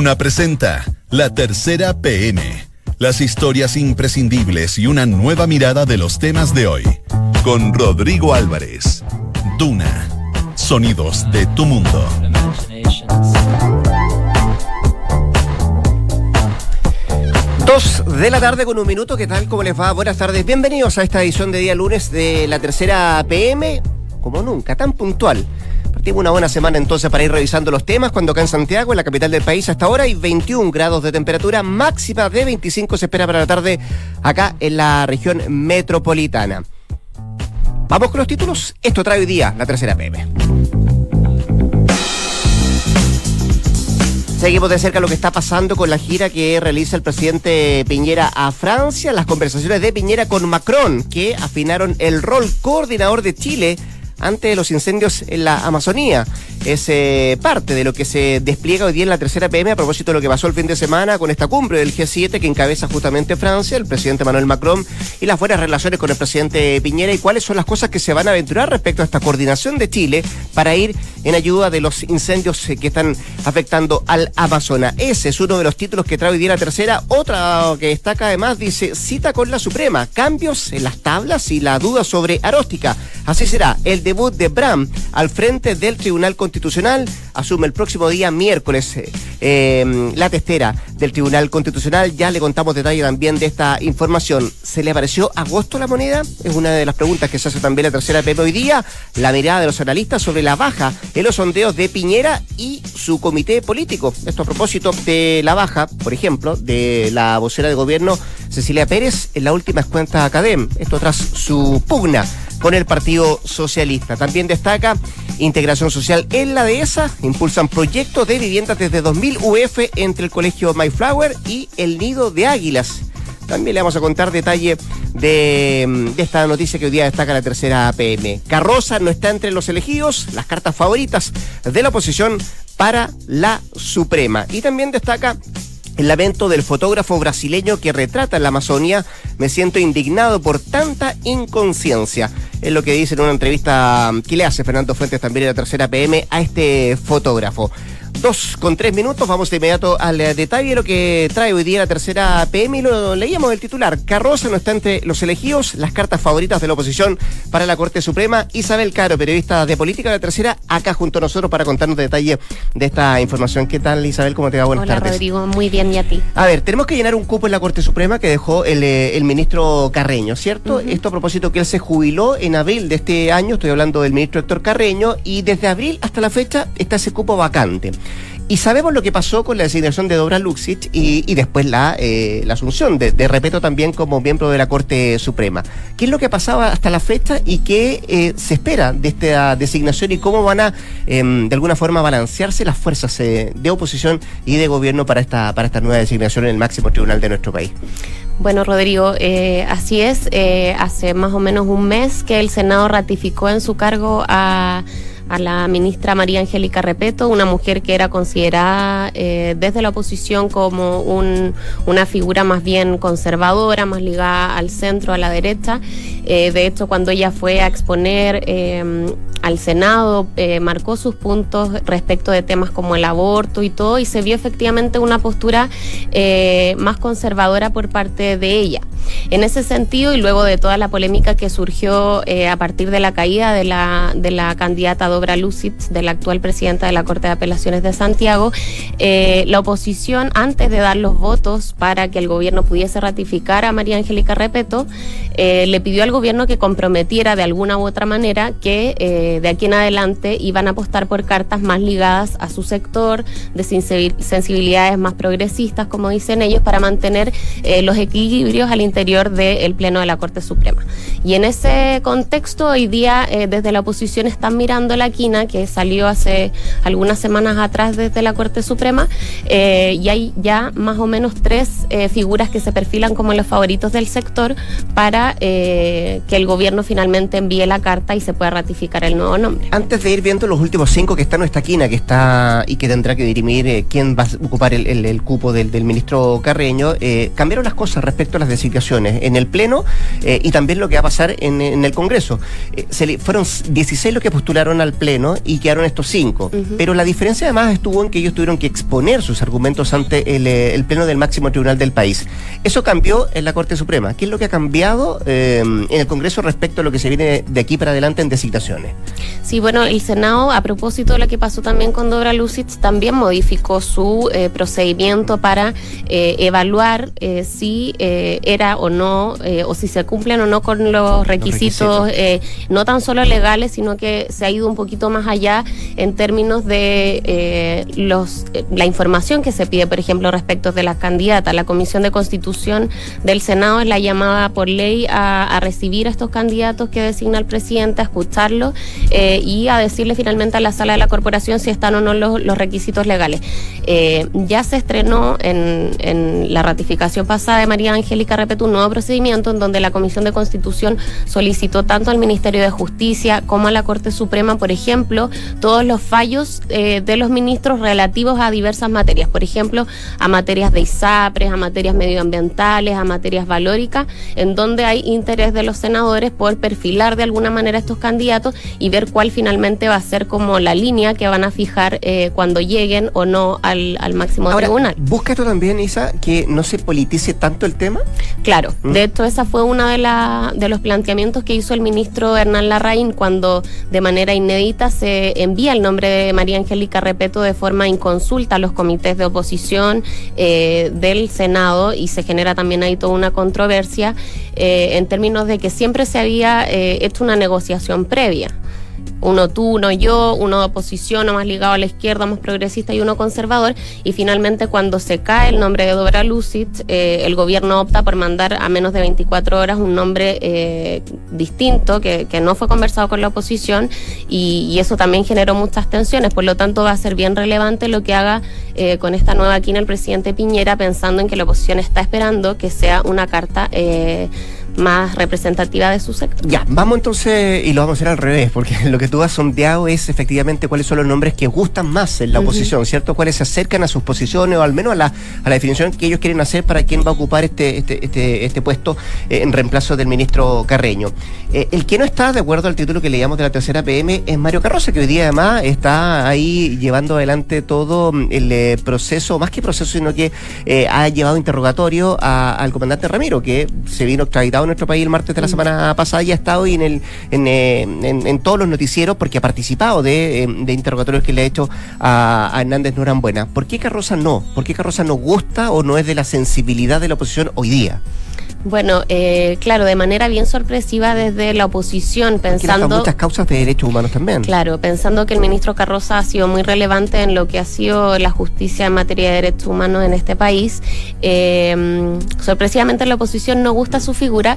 Duna presenta La Tercera PM. Las historias imprescindibles y una nueva mirada de los temas de hoy. Con Rodrigo Álvarez. Duna. Sonidos de tu mundo. Dos de la tarde con un minuto, ¿qué tal? ¿Cómo les va? Buenas tardes, bienvenidos a esta edición de día lunes de la tercera PM, como nunca, tan puntual. Partimos una buena semana entonces para ir revisando los temas, cuando acá en Santiago, en la capital del país, hasta ahora hay 21 grados de temperatura, máxima de 25 se espera para la tarde acá en la región metropolitana. Vamos con los títulos, esto trae hoy día la tercera PM. Seguimos de cerca lo que está pasando con la gira que realiza el presidente Piñera a Francia, las conversaciones de Piñera con Macron, que afinaron el rol coordinador de Chile ante los incendios en la Amazonía. Es eh, parte de lo que se despliega hoy día en la tercera PM a propósito de lo que pasó el fin de semana con esta cumbre del G7 que encabeza justamente Francia, el presidente Manuel Macron y las buenas relaciones con el presidente Piñera y cuáles son las cosas que se van a aventurar respecto a esta coordinación de Chile para ir en ayuda de los incendios que están afectando al Amazonas. Ese es uno de los títulos que trae hoy día la tercera. Otra que destaca además dice cita con la Suprema, cambios en las tablas y la duda sobre Aróstica. Así será el debut de Bram al frente del Tribunal Constitucional. Asume el próximo día, miércoles, eh, la testera del Tribunal Constitucional. Ya le contamos detalle también de esta información. ¿Se le apareció agosto la moneda? Es una de las preguntas que se hace también la tercera PP hoy día. La mirada de los analistas sobre la baja en los sondeos de Piñera y su comité político. Esto a propósito de la baja, por ejemplo, de la vocera de gobierno Cecilia Pérez en la última cuenta Academ. Esto tras su pugna con el Partido Socialista. También destaca integración social en la dehesa, impulsan proyectos de viviendas desde 2000 UF entre el Colegio Mayflower y el Nido de Águilas. También le vamos a contar detalle de, de, esta noticia que hoy día destaca la tercera PM. Carroza no está entre los elegidos, las cartas favoritas de la oposición para la Suprema. Y también destaca el lamento del fotógrafo brasileño que retrata la Amazonía, me siento indignado por tanta inconsciencia. Es lo que dice en una entrevista que le hace Fernando Fuentes también en la tercera PM a este fotógrafo. Dos con tres minutos, vamos de inmediato al detalle de lo que trae hoy día la tercera PM y lo leíamos el titular. Carroza no está entre los elegidos, las cartas favoritas de la oposición para la Corte Suprema. Isabel Caro, periodista de política de la tercera, acá junto a nosotros para contarnos detalle de esta información. ¿Qué tal, Isabel? ¿Cómo te va? Buenas Hola, tardes. Rodrigo, muy bien, ¿y a ti? A ver, tenemos que llenar un cupo en la Corte Suprema que dejó el, el ministro Carreño, ¿cierto? Uh -huh. Esto a propósito que él se jubiló en abril de este año, estoy hablando del ministro Héctor Carreño, y desde abril hasta la fecha está ese cupo vacante. Y sabemos lo que pasó con la designación de Dobra Luxich y, después la, eh, la asunción de, de, Repeto también como miembro de la Corte Suprema. ¿Qué es lo que pasaba hasta la fecha y qué eh, se espera de esta designación y cómo van a, eh, de alguna forma, balancearse las fuerzas eh, de oposición y de gobierno para esta, para esta nueva designación en el máximo tribunal de nuestro país? Bueno, Rodrigo, así es. Hace más o menos un mes que el Senado ratificó en su cargo a a la ministra María Angélica Repeto, una mujer que era considerada eh, desde la oposición como un, una figura más bien conservadora, más ligada al centro, a la derecha. Eh, de hecho, cuando ella fue a exponer eh, al Senado, marcó sus puntos respecto de temas como el aborto y todo, y se vio efectivamente una postura más conservadora por parte de ella. En ese sentido, y luego de toda la polémica que surgió a partir de la caída de la, de la candidata Dobra Lucitz, de la actual presidenta de la Corte de Apelaciones de Santiago, eh, la oposición, antes de dar los votos para que el gobierno pudiese ratificar a María Angélica Repeto, eh, le pidió al gobierno que comprometiera de alguna u otra manera que eh, de aquí en adelante iban a apostar por cartas más ligadas a su sector, de sensibilidades más progresistas, como dicen ellos, para mantener los equilibrios al interior del Pleno de la Corte Suprema. Y en ese contexto, hoy día, desde la oposición están mirando la quina que salió hace algunas semanas atrás desde la Corte Suprema eh, y hay ya más o menos tres eh, figuras que se perfilan como los favoritos del sector para eh, que el gobierno finalmente envíe la carta y se pueda ratificar el nuevo nombre. Antes de ir viendo los últimos cinco que están en esta quina que está y que tendrá que dirimir quién va a ocupar el, cupo del, ministro Carreño, cambiaron las cosas respecto a las designaciones en el Pleno y también lo que va a pasar en, el Congreso. fueron 16 los que postularon al Pleno y quedaron estos cinco. Pero la diferencia además estuvo en que ellos tuvieron que exponer sus argumentos ante el, el Pleno del máximo tribunal del país. Eso cambió en la Corte Suprema. ¿Qué es lo que ha cambiado en el Congreso respecto a lo que se viene de aquí para adelante en designaciones? Sí, bueno, el Senado, a propósito de lo que pasó también con Dobra Lucitz, también modificó su procedimiento para evaluar si era o no, o si se cumplen o no con los requisitos, eh, no tan solo legales, sino que se ha ido un poquito más allá en términos de eh, los eh, la información que se pide, por ejemplo, respecto de las candidatas. La Comisión de Constitución del Senado es la llamada por ley a, recibir a estos candidatos que designa el presidente, a escucharlos y a decirle finalmente a la sala de la corporación si están o no los, requisitos legales. ya se estrenó en, en la ratificación pasada de María Angélica Repeto un nuevo procedimiento en donde la Comisión de Constitución solicitó tanto al Ministerio de Justicia como a la Corte Suprema, por ejemplo, todos los fallos eh, de los ministros relativos a diversas materias, por ejemplo, a materias de ISAPRES, a materias medioambientales, a materias valóricas, en donde hay interés de los senadores por perfilar de alguna manera estos candidatos y ver cuál finalmente va a ser como la línea que van a fijar eh, cuando lleguen o no al, máximo tribunal. ¿Busca esto también, Isa, que no se politice tanto el tema? Claro, ¿Mm? de hecho esa fue una de, la, de los planteamientos que hizo el ministro Hernán Larraín cuando de manera inédita se envía el nombre de María Angélica Repeto de forma inconsulta a los comités de oposición eh, del Senado y se genera también ahí toda una controversia eh, en términos de que siempre se había eh, hecho una negociación previa uno tú, uno yo, uno de oposición, o más ligado a la izquierda, más progresista y uno conservador. Y finalmente, cuando se cae el nombre de Dobra Lucid, eh, el gobierno opta por mandar a menos de 24 horas un nombre eh, distinto que, que, no fue conversado con la oposición y, eso también generó muchas tensiones. Por lo tanto, va a ser bien relevante lo que haga eh, con esta nueva quina el presidente Piñera, pensando en que la oposición está esperando que sea una carta más representativa de su sector. Ya, vamos entonces, y lo vamos a hacer al revés, porque lo que tú has sondeado es efectivamente cuáles son los nombres que gustan más en la oposición, ¿cierto? Cuáles se acercan a sus posiciones o al menos a la, a la definición que ellos quieren hacer para quién va a ocupar este, este, este, este puesto eh, en reemplazo del ministro Carreño. Eh, el que no está de acuerdo al título que leíamos de la tercera PM es Mario Carroza, que hoy día además está ahí llevando adelante todo mm, el eh, proceso, más que proceso, sino que ha llevado interrogatorio al comandante Ramiro, que se vino extraditado nuestro país el martes de la mm. semana pasada y ha estado en, el, eh, en, en, todos los noticieros porque ha participado de, eh, interrogatorios que le ha hecho a, Hernández Norambuena. ¿Por qué Carroza no? ¿Por qué Carroza no gusta o no es de la sensibilidad de la oposición hoy día? Bueno, eh, claro, de manera bien sorpresiva desde la oposición, pensando... muchas causas de derechos humanos también. Claro, pensando que el ministro Carroza ha sido muy relevante en lo que ha sido la justicia en materia de derechos humanos en este país. Eh, sorpresivamente la oposición no gusta su figura,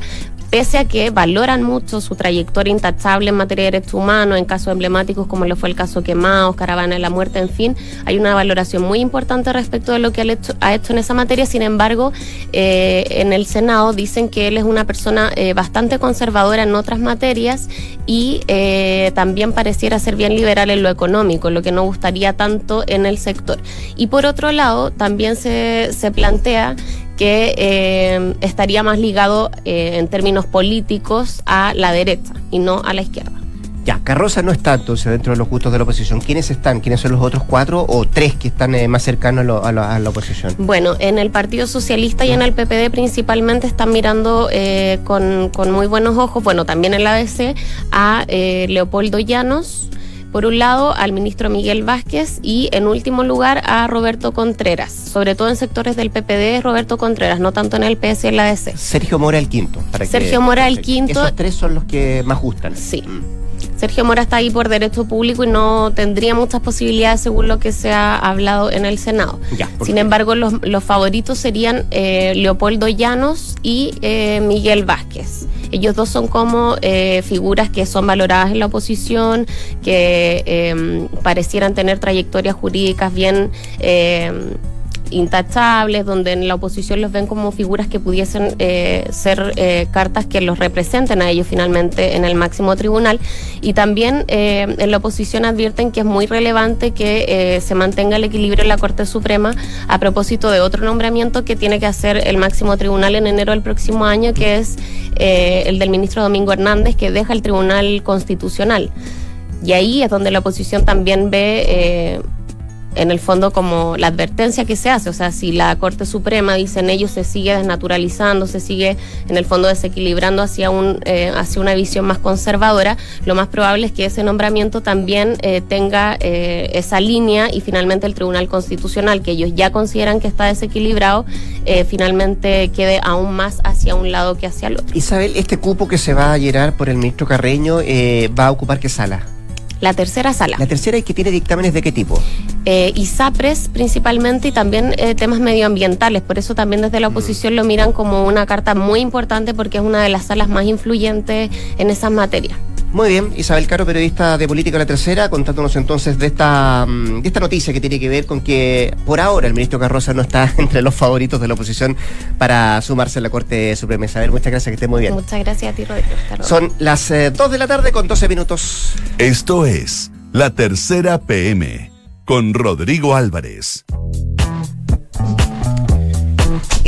pese a que valoran mucho su trayectoria intachable en materia de derechos humanos, en casos emblemáticos como lo fue el caso Quemados, Caravana de la Muerte, en fin, hay una valoración muy importante respecto de lo que ha hecho, ha hecho en esa materia. Sin embargo, eh, en el Senado dicen que él es una persona eh, bastante conservadora en otras materias y eh, también pareciera ser bien liberal en lo económico, lo que no gustaría tanto en el sector. Y por otro lado, también se, se plantea que eh, estaría más ligado en términos políticos a la derecha y no a la izquierda. Ya, Carroza no está entonces dentro de los gustos de la oposición. ¿Quiénes están? ¿Quiénes son los otros cuatro o tres que están eh, más cercanos a, la oposición? Bueno, en el Partido Socialista y en el PPD principalmente están mirando con, con, muy buenos ojos, bueno, también en la ADC, a Leopoldo Llanos, por un lado, al ministro Miguel Vázquez y, en último lugar, a Roberto Contreras. Sobre todo en sectores del PPD, Roberto Contreras, no tanto en el PS y en la DC. Sergio Mora el quinto. Sergio Mora el quinto. Esos tres son los que más gustan. Sí. Mm. Sergio Mora está ahí por derecho público y no tendría muchas posibilidades según lo que se ha hablado en el Senado. Sin embargo, los, favoritos serían eh, Leopoldo Llanos y eh, Miguel Vázquez. Ellos dos son como eh, figuras que son valoradas en la oposición, que em, parecieran tener trayectorias jurídicas bien em, intachables, donde en la oposición los ven como figuras que pudiesen eh, ser eh, cartas que los representen a ellos finalmente en el máximo tribunal. Y también eh, en la oposición advierten que es muy relevante que se mantenga el equilibrio en la Corte Suprema a propósito de otro nombramiento que tiene que hacer el máximo tribunal en enero del próximo año, que es el del ministro Domingo Hernández, que deja el Tribunal Constitucional. Y ahí es donde la oposición también ve... Eh, en el fondo como la advertencia que se hace, o sea, si la Corte Suprema dicen ellos se sigue desnaturalizando, se sigue en el fondo desequilibrando hacia un eh, hacia una visión más conservadora, lo más probable es que ese nombramiento también eh, tenga eh, esa línea y finalmente el Tribunal Constitucional, que ellos ya consideran que está desequilibrado, finalmente quede aún más hacia un lado que hacia el otro. Isabel, este cupo que se va a llenar por el ministro Carreño va a ocupar qué sala? La tercera sala. La tercera y que tiene dictámenes de qué tipo? Eh, ISAPRES principalmente y también eh, temas medioambientales. Por eso también desde la mm. oposición lo miran como una carta muy importante porque es una de las salas más influyentes en esas materias. Muy bien, Isabel Caro, periodista de Política La Tercera, contándonos entonces de esta, mm, de esta noticia que tiene que ver con que por ahora el ministro Carroza no está entre los favoritos de la oposición para sumarse a la Corte Suprema. Isabel, muchas gracias, que esté muy bien. Muchas gracias a ti, Rodrigo. Son las 2 eh, de la tarde con 12 minutos. Esto es La Tercera PM con Rodrigo Álvarez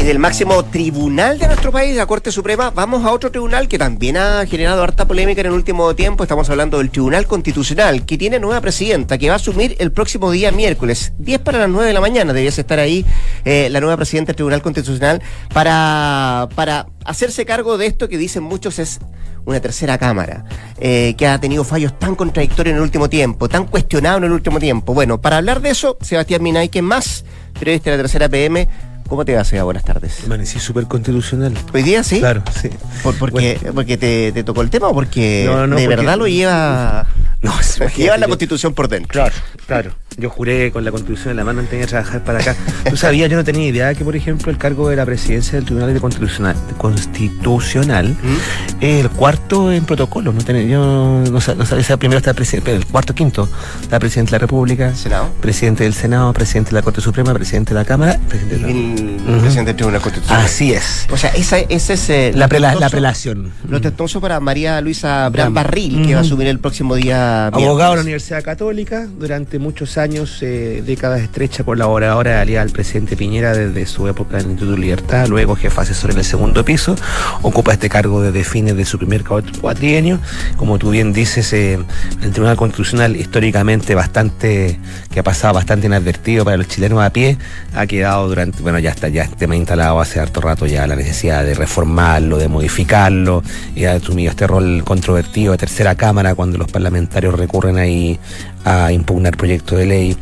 del máximo tribunal de nuestro país, la Corte Suprema, vamos a otro tribunal que también ha generado harta polémica en el último tiempo. Estamos hablando del Tribunal Constitucional, que tiene nueva presidenta, que va a asumir el próximo día miércoles, 10 para las 9 de la mañana. Debiese estar ahí eh, la nueva presidenta del Tribunal Constitucional para, para hacerse cargo de esto que dicen muchos es una tercera cámara, eh, que ha tenido fallos tan contradictorios en el último tiempo, tan cuestionados en el último tiempo. Bueno, para hablar de eso, Sebastián Minay, que más periodista de la tercera PM, ¿Cómo te va, Seba? Buenas tardes. Amanecí súper constitucional. ¿Hoy día sí? Claro, sí. ¿Por, porque, porque te, te, tocó el tema o porque de verdad lo lleva... No, lleva la constitución por dentro. Claro, claro. Yo juré con la constitución en la mano antes de trabajar para acá. Tú sabías, yo no tenía idea que, por ejemplo, el cargo de la presidencia del Tribunal de Constitucional, constitucional ¿Mm? el cuarto en protocolo. No tenía, yo no, sabía, primero está el presidente, el cuarto, quinto, está presidente de la República, Senado. presidente del Senado, presidente de la Corte Suprema, presidente de la Cámara, presidente, el presidente del Tribunal Constitucional. Así es. O sea, esa, ese es eh, la, la prelación. Lo testoso para María Luisa Bran Barril, que va a asumir el próximo día. Abogado de la Universidad Católica, durante muchos años. Eh, décadas estrecha colaboradora aliada al presidente Piñera desde su época en el Instituto Libertad, luego jefa asesor en el segundo piso, ocupa este cargo desde fines de su primer cuatrienio. Como tú bien dices, eh, el Tribunal Constitucional históricamente bastante, que ha pasado bastante inadvertido para los chilenos a pie, ha quedado durante, bueno, ya está, ya este tema instalado hace harto rato ya la necesidad de reformarlo, de modificarlo, y ha asumido este rol controvertido de tercera cámara cuando los parlamentarios recurren ahí a impugnar proyectos de ley y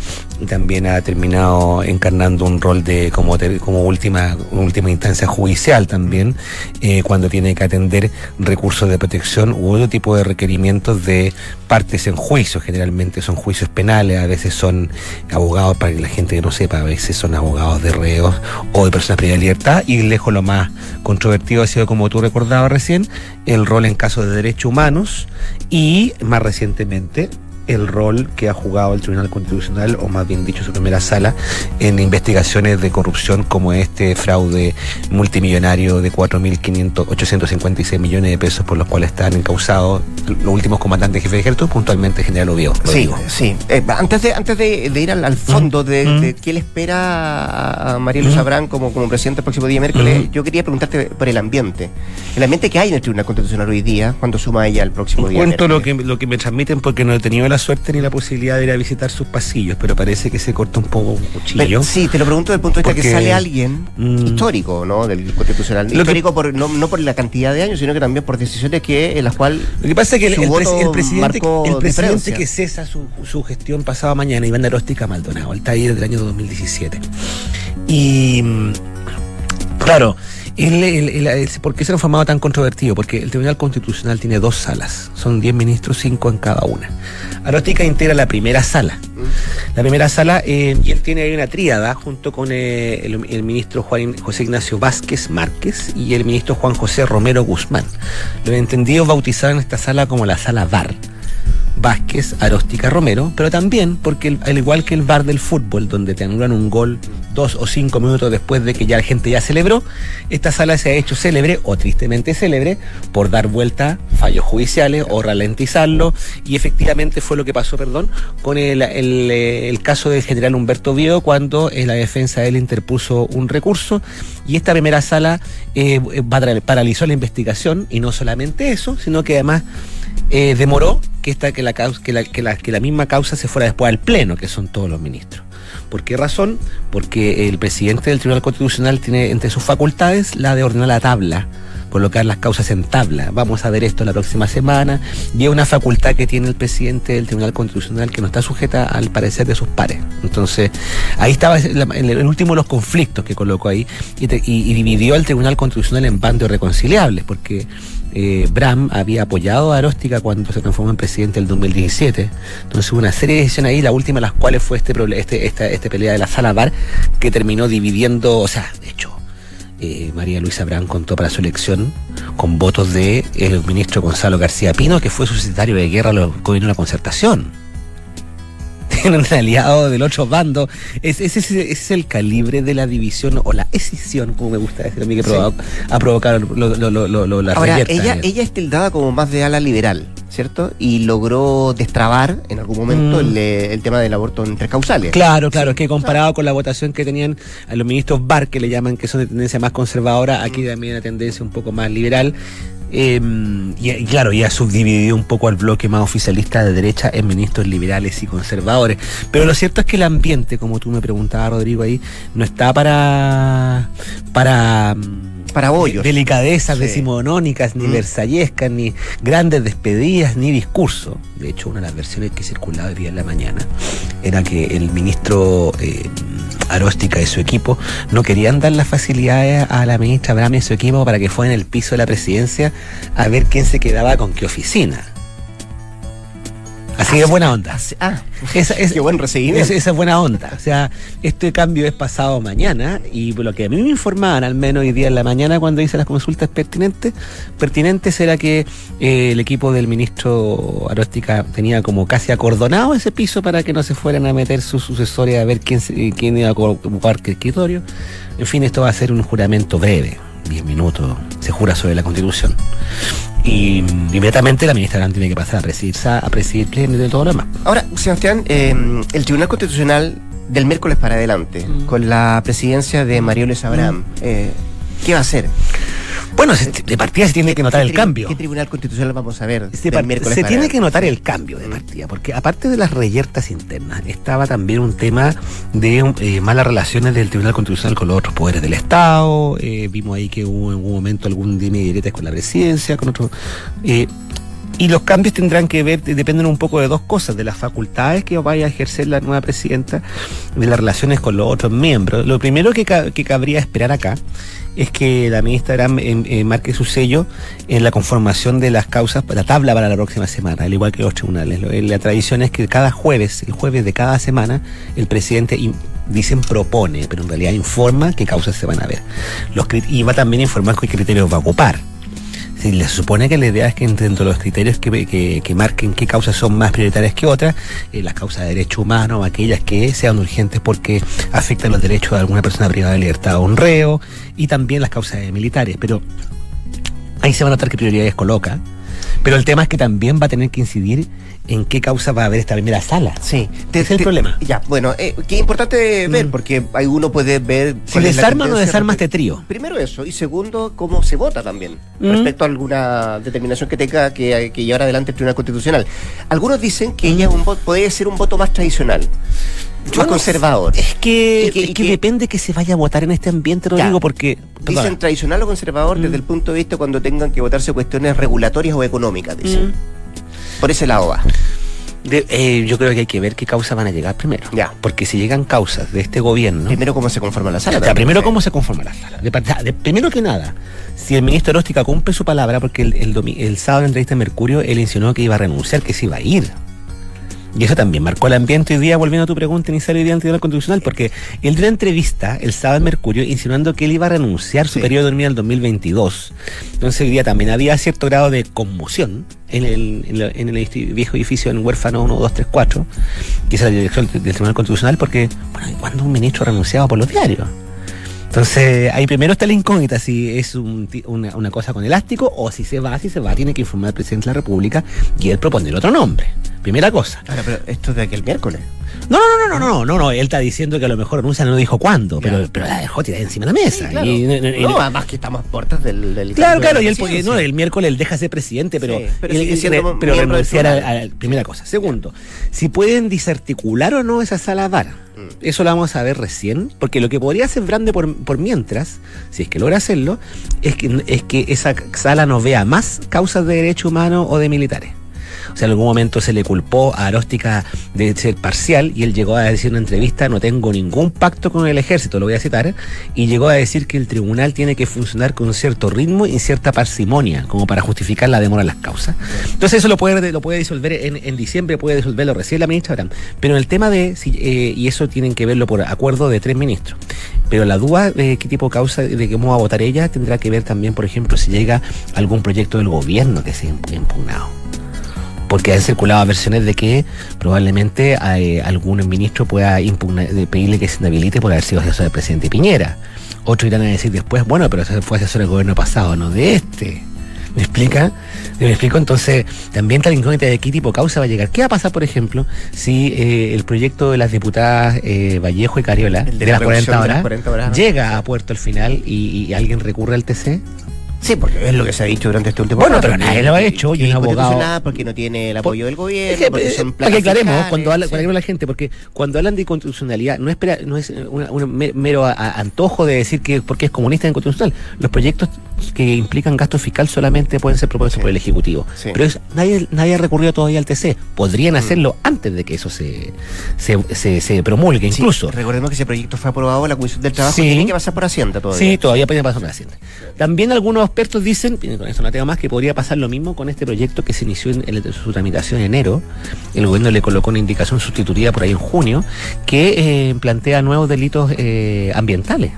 también ha terminado encarnando un rol de como, como última, última instancia judicial también, eh, cuando tiene que atender recursos de protección u otro tipo de requerimientos de partes en juicio. Generalmente son juicios penales, a veces son abogados, para que la gente que no sepa, a veces son abogados de reos o de personas privadas de libertad. Y lejos lo más controvertido ha sido, como tú recordabas recién, el rol en casos de derechos humanos y más recientemente el rol que ha jugado el Tribunal Constitucional, o más bien dicho su primera sala, en investigaciones de corrupción como este fraude multimillonario de 4.856 millones de pesos por los cuales están encausados los últimos comandantes jefes de ejército, puntualmente General Oviedo. Sí, sí. Eh, antes de, antes de, ir al, fondo de, qué le espera a María Luz Abrán como, como presidente el próximo día miércoles, yo quería preguntarte por el ambiente. El ambiente que hay en el Tribunal Constitucional hoy día, cuando suma ella el próximo día. Cuento lo que, lo que me transmiten porque no he tenido la suerte ni la posibilidad de ir a visitar sus pasillos, pero parece que se corta un poco un cuchillo. sí, te lo pregunto desde el punto de vista que sale alguien mm. histórico, ¿no? Del constitucional. histórico por, no, no, por la cantidad de años, sino que también por decisiones que en las cuales. Lo que pasa es que el, presidente, el presidente que cesa su, su gestión pasado mañana, Iván Aróstica Maldonado, el taller del año 2017. Y. Mm, claro, ¿Por qué se ha formado tan controvertido? Porque el Tribunal Constitucional tiene dos salas, son 10 ministros, 5 en cada una. Aróstica integra la primera sala. La primera sala, eh, y él tiene ahí una tríada junto con eh, el, ministro Juan, José Ignacio Vázquez Márquez y el ministro Juan José Romero Guzmán. Lo he entendido bautizaron esta sala como la sala VAR Vázquez, Aróstica, Romero, pero también porque al igual que el bar del fútbol, donde te anulan un gol dos o cinco minutos después de que ya la gente ya celebró, esta sala se ha hecho célebre o tristemente célebre por dar vuelta fallos judiciales o ralentizarlo. Y efectivamente fue lo que pasó, perdón, con el, caso del general Humberto Viedo cuando la defensa de él interpuso un recurso. Y esta primera sala eh, paralizó la investigación. Y no solamente eso, sino que además eh, demoró que, esta, que, la, causa- que, la, que, la, que la misma causa se fuera después al Pleno, que son todos los ministros. ¿Por qué razón? Porque el presidente del Tribunal Constitucional tiene entre sus facultades la de ordenar la tabla, colocar las causas en tabla. Vamos a ver esto la próxima semana. Y es una facultad que tiene el presidente del Tribunal Constitucional que no está sujeta al parecer de sus pares. Entonces, ahí estaba el, último de los conflictos que colocó ahí y, te- y- dividió al Tribunal Constitucional en bandos reconciliables, porque eh, Bram había apoyado a Aróstica cuando se transformó en presidente el 2017. Entonces hubo una serie de decisiones ahí, la última de las cuales fue este, este, esta, pelea de la sala bar que terminó dividiendo, o sea, de hecho, eh, María Luisa Bram contó para su elección con votos de el ministro Gonzalo García Pino, que fue suscitario de guerra al gobierno de la concertación. Tienen aliado del otro bando. Es- Ese es, ese es el calibre de la división o la escisión, como me gusta decir a mí, que Sí. ha provocado lo, lo, lo, lo- lo- la Ahora, reyerta. ella, ella es tildada como más de ala liberal, ¿cierto? Y logró destrabar en algún momento Mm. el, eh, el tema del aborto en tres causales. Claro, claro, es que comparado con la votación que tenían a los ministros Bar, que le llaman que son de tendencia más conservadora, aquí también hay una tendencia un poco más liberal. Eh, y, y claro, ya ha subdividido un poco al bloque más oficialista de derecha en ministros liberales y conservadores. Pero lo cierto es que el ambiente, como tú me preguntabas, Rodrigo, ahí, no está para. para. Para bollos. Delicadezas Sí. decimonónicas, ni Mm. versallescas, ni grandes despedidas, ni discurso. De hecho, una de las versiones que circulaba hoy día en la mañana era que el ministro eh, Aróstica y su equipo no querían dar las facilidades a la ministra Brami y su equipo para que fuera en el piso de la presidencia a ver quién se quedaba con qué oficina. Así que es buena onda. Ah, Esa, es- qué buen recibimiento. esa- esa es buena onda. O sea, este cambio es pasado mañana y por lo que a mí me informaban, al menos hoy día en la mañana, cuando hice las consultas pertinentes, pertinentes era que eh, el equipo del ministro Aróstica tenía como casi acordonado ese piso para que no se fueran a meter sus sucesores a ver quién, se- quién iba a ocupar qué escritorio. En fin, esto va a ser un juramento breve, 10 minutos, se jura sobre la Constitución. Y inmediatamente la ministra Grant tiene que pasar a presidir, a presidir pleno y de todo lo demás. Ahora, Sebastián, eh, el Tribunal Constitucional del miércoles para adelante, Mm. con la presidencia de Marioles Abraham, eh, ¿qué va a hacer? Bueno, se- de partida se tiene que notar ¿Qué el cambio. ¿Qué Tribunal Constitucional vamos a ver? Se, miércoles se tiene que notar el cambio de partida, porque aparte de las reyertas internas, estaba también un tema de eh, malas relaciones del Tribunal Constitucional con los otros poderes del Estado. eh, vimos ahí que hubo en algún momento algún dime y con la presidencia, con otros. eh, y los cambios tendrán que ver, dependen un poco de dos cosas, de las facultades que vaya a ejercer la nueva presidenta, de las relaciones con los otros miembros. Lo primero que, ca- que cabría esperar acá es que la ministra em, eh, marque su sello en la conformación de las causas, la tabla para la próxima semana, al igual que los tribunales. Eh, La tradición es que cada jueves, el jueves de cada semana, el presidente dicen propone, pero en realidad informa qué causas se van a ver. Los, y va también a informar qué criterios va a ocupar. Si le supone que la idea es que dentro de los criterios que, que- que marquen qué causas son más prioritarias que otras, eh, las causas de derecho humano, aquellas que sean urgentes porque afectan los derechos de alguna persona privada de libertad o un reo, y también las causas militares. Pero ahí se va a notar qué prioridades coloca. Pero el tema es que también va a tener que incidir en qué causa va a haber esta primera sala. Sí. Ese es el problema. Ya, bueno, eh, qué importante ver, Mm. porque hay uno puede ver... Si desarma o no desarma este trío. Primero eso, y segundo, cómo se vota también, Mm. respecto a alguna determinación que tenga que, que llevar adelante el Tribunal Constitucional. Algunos dicen que ella es un voto, podría ser un voto más tradicional, Yo más no conservador. Es que, que- que que- depende que se vaya a votar en este ambiente, Ya. Rodrigo, porque... Dicen tradicional o conservador desde Mm. el punto de vista cuando tengan que votarse cuestiones regulatorias o económicas, dicen. Mm. Por ese lado va. De- eh, yo creo que hay que ver qué causas van a llegar primero. Ya. Porque si llegan causas de este gobierno... Primero cómo se conforma la sala. O sea, también, primero cómo se conforma la sala. De de- primero que nada, si el ministro Eróstica cumple su palabra, porque el, el, el sábado en la entrevista en Mercurio, él insinuó que iba a renunciar, que se iba a ir. Y eso también marcó el ambiente hoy día, volviendo a tu pregunta inicial hoy día ante la Constitucional, porque él dio una entrevista el sábado en Mercurio insinuando que él iba a renunciar su Sí. periodo de dormir al 2022. Entonces hoy día también había cierto grado de conmoción en el, en la- en el viejo edificio en Huérfano 1, 2, 3, 4, que es la dirección del Tribunal Constitucional, porque, bueno, ¿y ¿cuándo un ministro ha renunciado por los diarios? Entonces, ahí primero está la incógnita si es un una, una cosa con elástico o si se va, si se va, tiene que informar al presidente de la República y él proponer otro nombre. Primera cosa. Ahora, pero esto es de aquel miércoles. No, no, no, no, no, no, no, él está diciendo que a lo mejor renuncia, no dijo cuándo, pero, pero la dejó tirada encima de la mesa. claro. Y- y- y- no, además que estamos a puertas del, del Claro, claro, y él, porque, no, el miércoles él deja ser presidente, pero, Sí, pero él- él- renunciar a, primera cosa. Segundo, si pueden disarticular o no esa sala VAR, Mm. eso lo vamos a ver recién, porque lo que podría hacer Brande por, por mientras, si es que logra hacerlo, es que, es que esa sala no vea más causas de derechos humanos o de militares. O sea, en algún momento se le culpó a Aróstica de ser parcial y él llegó a decir en una entrevista, no tengo ningún pacto con el ejército, lo voy a citar, y llegó a decir que el tribunal tiene que funcionar con cierto ritmo y cierta parsimonia, como para justificar la demora en las causas. Entonces eso lo puede, lo puede disolver en, en diciembre, puede disolverlo recién la ministra Abraham. Pero el tema de, si, eh, y eso tienen que verlo por acuerdo de tres ministros, pero la duda de qué tipo de causa, de cómo va a votar ella, tendrá que ver también, por ejemplo, si llega algún proyecto del gobierno que sea impu- impugnado porque han circulado versiones de que probablemente eh, algún ministro pueda impugnar- pedirle que se inhabilite por haber sido asesor del presidente Piñera. Otros irán a decir después, bueno, pero ese fue asesor del gobierno pasado, no de este. ¿Me explica? ¿Me explico? Entonces, también la incógnita de qué tipo de causa va a llegar. ¿Qué va a pasar, por ejemplo, si eh, el proyecto de las diputadas eh, Vallejo y Cariola, de, de la las 40 reducción de las horas, 40 horas. llega a puerto al final y, y alguien recurre al TC? Sí, porque es lo que se ha dicho durante este último Bueno, pero nadie lo ha hecho, y un abogado- Porque no tiene el apoyo del gobierno, que, porque eh, son para que aclaremos, cuando habla, la gente, porque cuando hablan de inconstitucionalidad, no es, pera- no es un me- mero antojo de decir que porque es comunista es inconstitucional. Los proyectos que implican gasto fiscal solamente pueden ser propuestos Sí. por el Ejecutivo. Sí. Pero es- nadie, nadie ha recurrido todavía al TC. Podrían hacerlo antes de que eso se, se, se, se promulgue, Sí, incluso. recordemos que ese proyecto fue aprobado en la Comisión del Trabajo Sí. y tiene que pasar por Hacienda todavía. Sí, todavía podría pasar por Hacienda. También algunos expertos dicen, y con esto no tengo más, que podría pasar lo mismo con este proyecto que se inició en, en su tramitación en enero. El gobierno le colocó una indicación sustitutiva por ahí en junio que eh, plantea nuevos delitos eh, ambientales.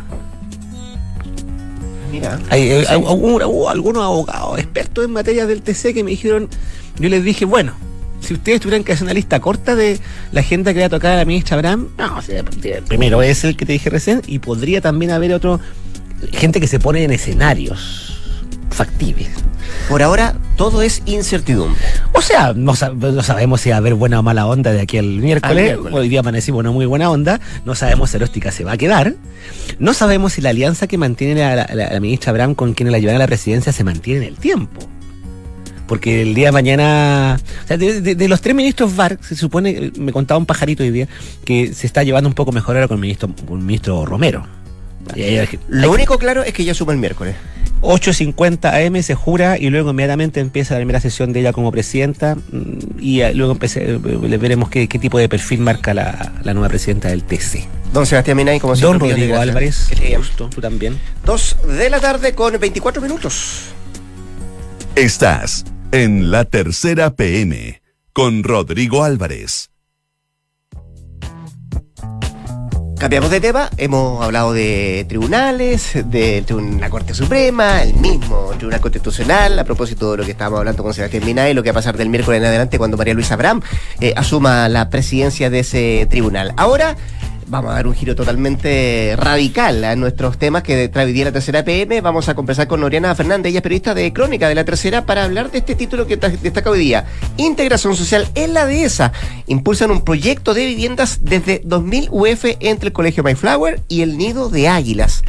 Mira. Hay, Sí. hubo- hubo algunos abogados expertos en materia del TC que me dijeron, yo les dije, bueno, si ustedes tuvieran que hacer una lista corta de la agenda que le va a tocar a la ministra Abraham, no, o sea, primero es el que te dije recién y podría también haber otro, gente que se pone en escenarios factibles. Por ahora, todo es incertidumbre. O sea, no, sab- no sabemos si va a haber buena o mala onda de aquí al miércoles. Al miércoles. Hoy día amanecimos una muy buena onda. No sabemos si Eróstica se va a quedar. No sabemos si la alianza que mantiene la, la- la- la ministra Abraham con quienes la llevan a la presidencia se mantiene en el tiempo. Porque el día de mañana. O sea, de, de- de los tres ministros VAR, se supone, me contaba un pajarito hoy día, que se está llevando un poco mejor ahora con el ministro, con el ministro Romero. Lo único claro es que ya suma el miércoles. 8.50 AM se jura y luego inmediatamente empieza la primera sesión de ella como presidenta mm, y eh, luego empecé, eh, le veremos qué, qué tipo de perfil marca la, la nueva presidenta del TC. Don Sebastián Minay, como siempre. Don Rodrigo. Álvarez, Que gusto, tú también. Dos de la tarde con 24 minutos. Estás en la tercera PM con Rodrigo Álvarez. Cambiamos de tema, hemos hablado de tribunales, de la Corte Suprema, el mismo Tribunal Constitucional, a propósito de lo que estábamos hablando con Sebastián Minay, lo que va a pasar del miércoles en adelante cuando María Luisa Abraham eh, asuma la presidencia de ese tribunal. Ahora vamos a dar un giro totalmente radical a nuestros temas que trae la tercera PM. Vamos a conversar con Oriana Fernández, ella es periodista de Crónica de la Tercera, para hablar de este título que ta- destaca hoy día. Integración social en la dehesa. Impulsan un proyecto de viviendas desde 2000 UF entre el Colegio Mayflower y el Nido de Águilas.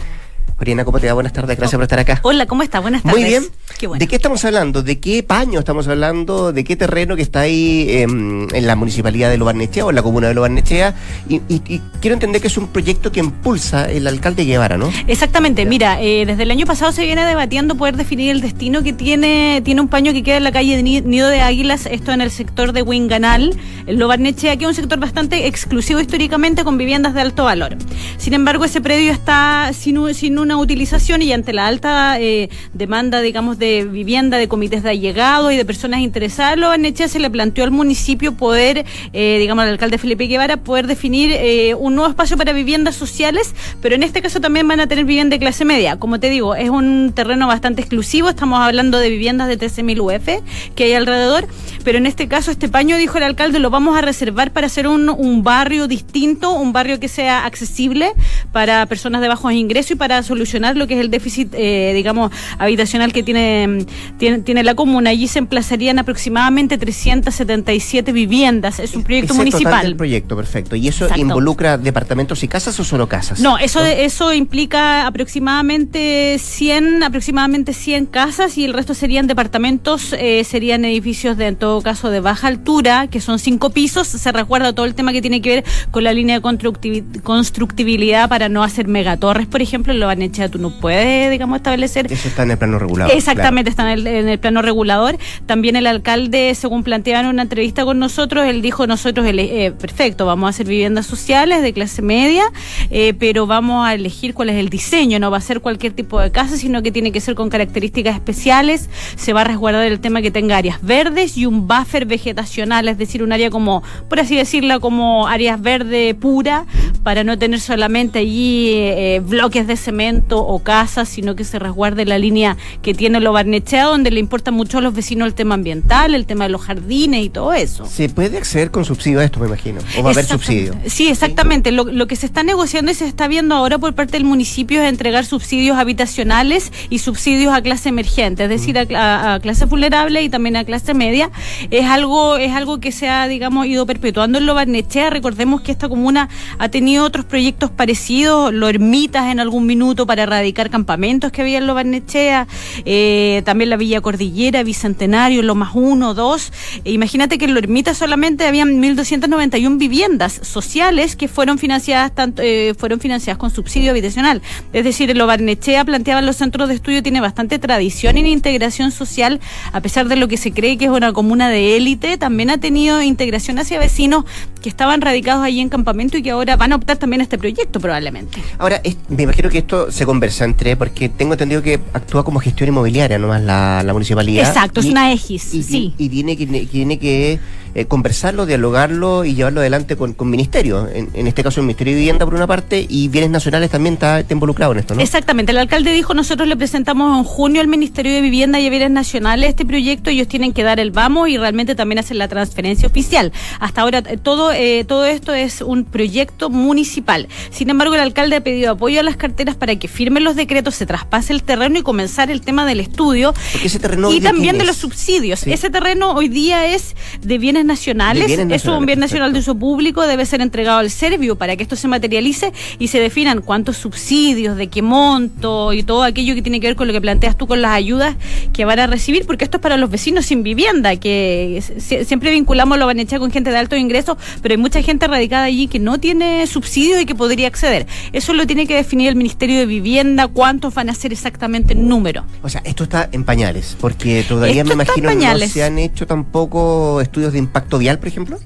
Oriana, ¿cómo te va? Buenas tardes, gracias por estar acá. Hola, ¿cómo está? Buenas tardes. Muy bien. Qué bueno. ¿De qué estamos hablando? ¿De qué paño estamos hablando? ¿De qué terreno que está ahí em, en la municipalidad de Lobarnechea o en la comuna de Lobarnechea? Y, y- y quiero entender que es un proyecto que impulsa el alcalde Guevara, ¿no? Exactamente, mira, eh, desde el año pasado se viene debatiendo poder definir el destino que tiene, tiene un paño que queda en la calle de Ni- Nido de Águilas, esto en el sector de Huinganal, el Lobarnechea, que es un sector bastante exclusivo históricamente con viviendas de alto valor. Sin embargo, ese predio está sin, u- sin una utilización y ante la alta eh, demanda, digamos, de vivienda, de comités de allegado y de personas interesadas, Lobarnechea se le planteó al municipio poder, eh, digamos, al alcalde Felipe Guevara, poder definir eh, un nuevo espacio para viviendas sociales, pero en este caso también van a tener vivienda de clase media. Como te digo, es un terreno bastante exclusivo, estamos hablando de viviendas de 13.000 UF que hay alrededor, pero en este caso este paño, dijo el alcalde, lo vamos a reservar para hacer un, un barrio distinto, un barrio que sea accesible para personas de bajos ingresos y para solucionar lo que es el déficit, eh, digamos, habitacional que tiene, tiene, tiene la comuna. Allí se emplazarían aproximadamente 377 viviendas. Es un proyecto Ese municipal. Total del proyecto, perfecto. ¿Y eso Exacto. involucra departamentos y casas o solo casas? No, eso, eso implica aproximadamente 100, aproximadamente 100 casas y el resto serían departamentos, eh, serían edificios de, en todo caso, de baja altura, que son cinco pisos. Se recuerda todo el tema que tiene que ver con la línea de constructibilidad para no hacer megatorres, por ejemplo. En Lo Barnechea tú no puedes, digamos, establecer Eso está en el plano regulado. Exactamente, está en el, en el plano regulador. También el alcalde, según planteaba en una entrevista con nosotros, él dijo, nosotros, eh, perfecto, vamos a hacer viviendas sociales de clase media, eh, pero vamos a elegir cuál es el diseño, no va a ser cualquier tipo de casa, sino que tiene que ser con características especiales, se va a resguardar el tema que tenga áreas verdes y un buffer vegetacional, es decir, un área como, por así decirlo, como áreas verde pura, para no tener solamente allí eh, bloques de cemento o casas, sino que se resguarde la línea que tiene lo Barnechea, donde le importa mucho a los vecinos el tema ambiental, el tema de los jardines y todo eso. Se puede acceder con subsidio a esto, me imagino. O va a haber subsidio. Sí, exactamente. Lo, lo que se está negociando y se está viendo ahora por parte del municipio es entregar subsidios habitacionales y subsidios a clase emergente, es decir, a, a clase vulnerable y también a clase media. Es algo, es algo que se ha, digamos, ido perpetuando en Lo Barnechea. Recordemos que esta comuna ha tenido otros proyectos parecidos, Lo Ermitas en algún minuto para erradicar campamentos que había en Lo Barnechea, eh, también la Villa Cordillera, Bicentenario, Lo Más Uno, Dos. E imagínate que en Lo Ermita solamente habían 1.291 viviendas sociales que fueron financiadas tanto, eh, fueron financiadas con subsidio habitacional. Es decir, en Lo Barnechea planteaban los centros de estudio tiene bastante tradición en integración social, a pesar de lo que se cree que es una comuna de élite, también ha tenido integración hacia vecinos que estaban radicados allí en campamento y que ahora van a optar también a este proyecto probablemente. Ahora, me imagino que esto se conversa entre, porque tengo entendido que actúa como gestión inmobiliaria nomás la, la municipalidad. Exacto, es Y- una EGIS, y, sí. y tiene que, que tiene que eh, conversarlo, dialogarlo y llevarlo adelante con, con ministerios. En, en este caso, el Ministerio de Vivienda por una parte y Bienes Nacionales también está, está involucrado en esto, ¿no? Exactamente, el alcalde dijo, nosotros le presentamos en junio al Ministerio de Vivienda y Bienes Nacionales este proyecto, ellos tienen que dar el vamos y realmente también hacer la transferencia oficial. Hasta ahora eh, todo, eh, todo esto es un proyecto municipal. Sin embargo, el alcalde ha pedido apoyo a las carteras para que firmen los decretos, se traspase el terreno y comenzar el tema del estudio. Ese terreno y también ¿quién de los subsidios. Sí. Ese terreno hoy día es de bienes nacionales. De bienes Eso es un bien nacional de uso público, debe ser entregado al Servio para que esto se materialice y se definan cuántos subsidios, de qué monto y todo aquello que tiene que ver con lo que planteas tú con las ayudas que van a recibir, porque esto es para los vecinos sin vivienda, que si- siempre vinculamos lo Banechea con gente de alto ingreso, pero hay mucha gente radicada allí que no tiene subsidios y que podría acceder. Eso lo tiene que definir el Ministerio de Vivienda, cuántos van a ser exactamente en número. O sea, esto está en pañales, porque todavía Esto me imagino no pañales. se han hecho tampoco estudios de impacto vial, por ejemplo.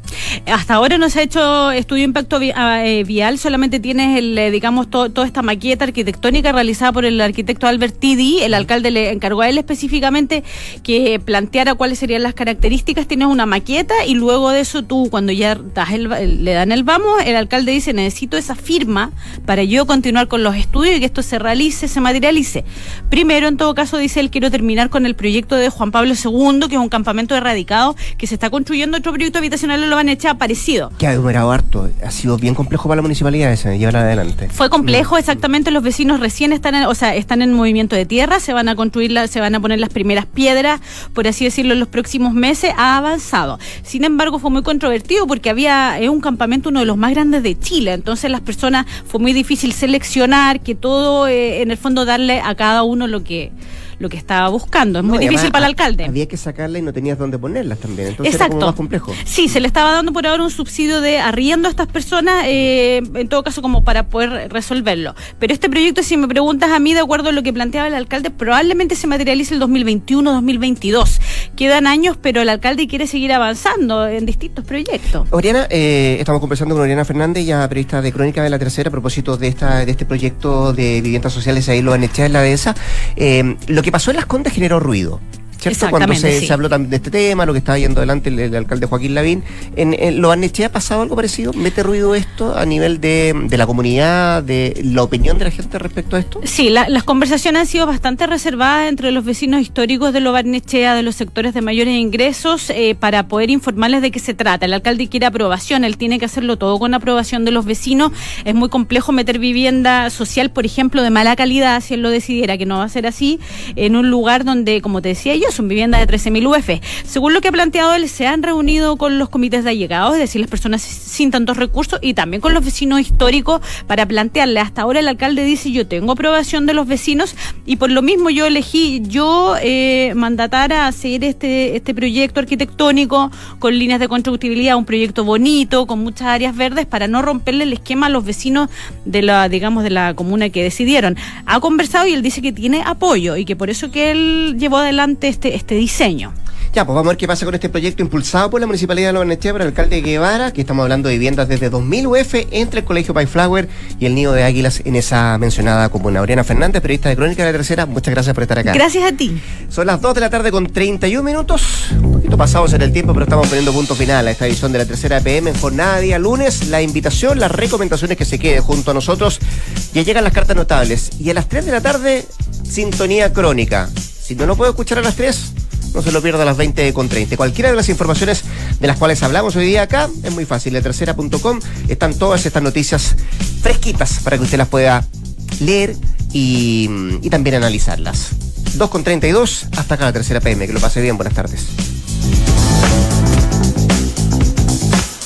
Hasta ahora no se ha hecho estudio de impacto ah, eh, vial, solamente tienes el, eh, digamos, to- toda esta maqueta arquitectónica realizada por el arquitecto Albert Tidi. El alcalde le encargó a él específicamente que planteara cuáles serían las características. Tienes una maqueta y luego de eso tú, cuando ya das el- le dan el vamos, el alcalde dice, necesito esa firma para yo continuar con los estudios y que esto se realice, se materialice. Primero, en todo caso, dice él, quiero terminar con el proyecto de Juan Pablo II, que es un campamento erradicado, que se está construyendo otro proyecto habitacional lo van a echar parecido. Que ha demorado harto. Ha sido bien complejo para la municipalidad ese, llevarla adelante. Fue complejo, exactamente. Los vecinos recién están, en, o sea, están en movimiento de tierra, se van a construir, la- se van a poner las primeras piedras, por así decirlo, en los próximos meses. Ha avanzado. Sin embargo, fue muy controvertido porque había es un campamento uno de los más grandes de Chile. Entonces, las personas fue muy difícil seleccionar, que todo, eh, en el fondo, darle a cada uno lo que lo que estaba buscando. Es muy No, difícil además, para el alcalde. Había que sacarla y no tenías dónde ponerlas también. Entonces era Exacto. como más complejo. Sí, se le estaba dando por ahora un subsidio de arriendo a estas personas, eh, en todo caso como para poder resolverlo. Pero este proyecto, si me preguntas a mí, de acuerdo a lo que planteaba el alcalde, probablemente se materialice el 2021-2022. Quedan años, pero el alcalde quiere seguir avanzando en distintos proyectos. Oriana, eh, estamos conversando con Oriana Fernández, ya periodista de Crónica de la Tercera, a propósito de esta de este proyecto de viviendas sociales ahí lo han echado en la dehesa. Eh, lo que pasó en Las Condes generó ruido. ¿Cierto? Cuando se, sí. se habló también de este tema, lo que estaba yendo adelante el, el alcalde Joaquín Lavín. ¿En, en ¿Lo Barnechea ha pasado algo parecido? ¿Mete ruido esto a nivel de, de la comunidad, de la opinión de la gente respecto a esto? Sí, la- las conversaciones han sido bastante reservadas entre los vecinos históricos de Lobarnechea, de los sectores de mayores ingresos, eh, para poder informarles de qué se trata. El alcalde quiere aprobación, él tiene que hacerlo todo con aprobación de los vecinos. Es muy complejo meter vivienda social, por ejemplo, de mala calidad, si él lo decidiera, que no va a ser así, en un lugar donde, como te decía yo, son viviendas de 13.000 UF. Según lo que ha planteado él, se han reunido con los comités de allegados, es decir, las personas sin tantos recursos, y también con los vecinos históricos para plantearle. Hasta ahora el alcalde dice, yo tengo aprobación de los vecinos, y por lo mismo yo elegí, yo eh, mandatar a hacer este, este proyecto arquitectónico con líneas de constructibilidad, un proyecto bonito, con muchas áreas verdes, para no romperle el esquema a los vecinos de la, digamos, de la comuna que decidieron. Ha conversado y él dice que tiene apoyo y que por eso que él llevó adelante este, este diseño. Ya, pues vamos a ver qué pasa con este proyecto impulsado por la Municipalidad de Lobarnechea por el alcalde Guevara, que estamos hablando de viviendas desde 2000 UF entre el Colegio Payflower y el Nido de Águilas en esa mencionada comuna. Oriana Fernández, periodista de Crónica de la Tercera, muchas gracias por estar acá. Gracias a ti. Son las 2 de la tarde con 31 minutos, un poquito pasados en el tiempo, pero estamos poniendo punto final a esta edición de la tercera PM en jornada día lunes. La invitación, las recomendaciones que se quede junto a nosotros. Ya llegan las cartas notables y a las 3 de la tarde, sintonía crónica. Si no lo puedo escuchar a las 3, no se lo pierda a las 20 con 30. Cualquiera de las informaciones de las cuales hablamos hoy día acá es muy fácil. En tercera.com están todas estas noticias fresquitas para que usted las pueda leer y, y también analizarlas. 2 con 32, hasta acá la tercera PM. Que lo pase bien, buenas tardes.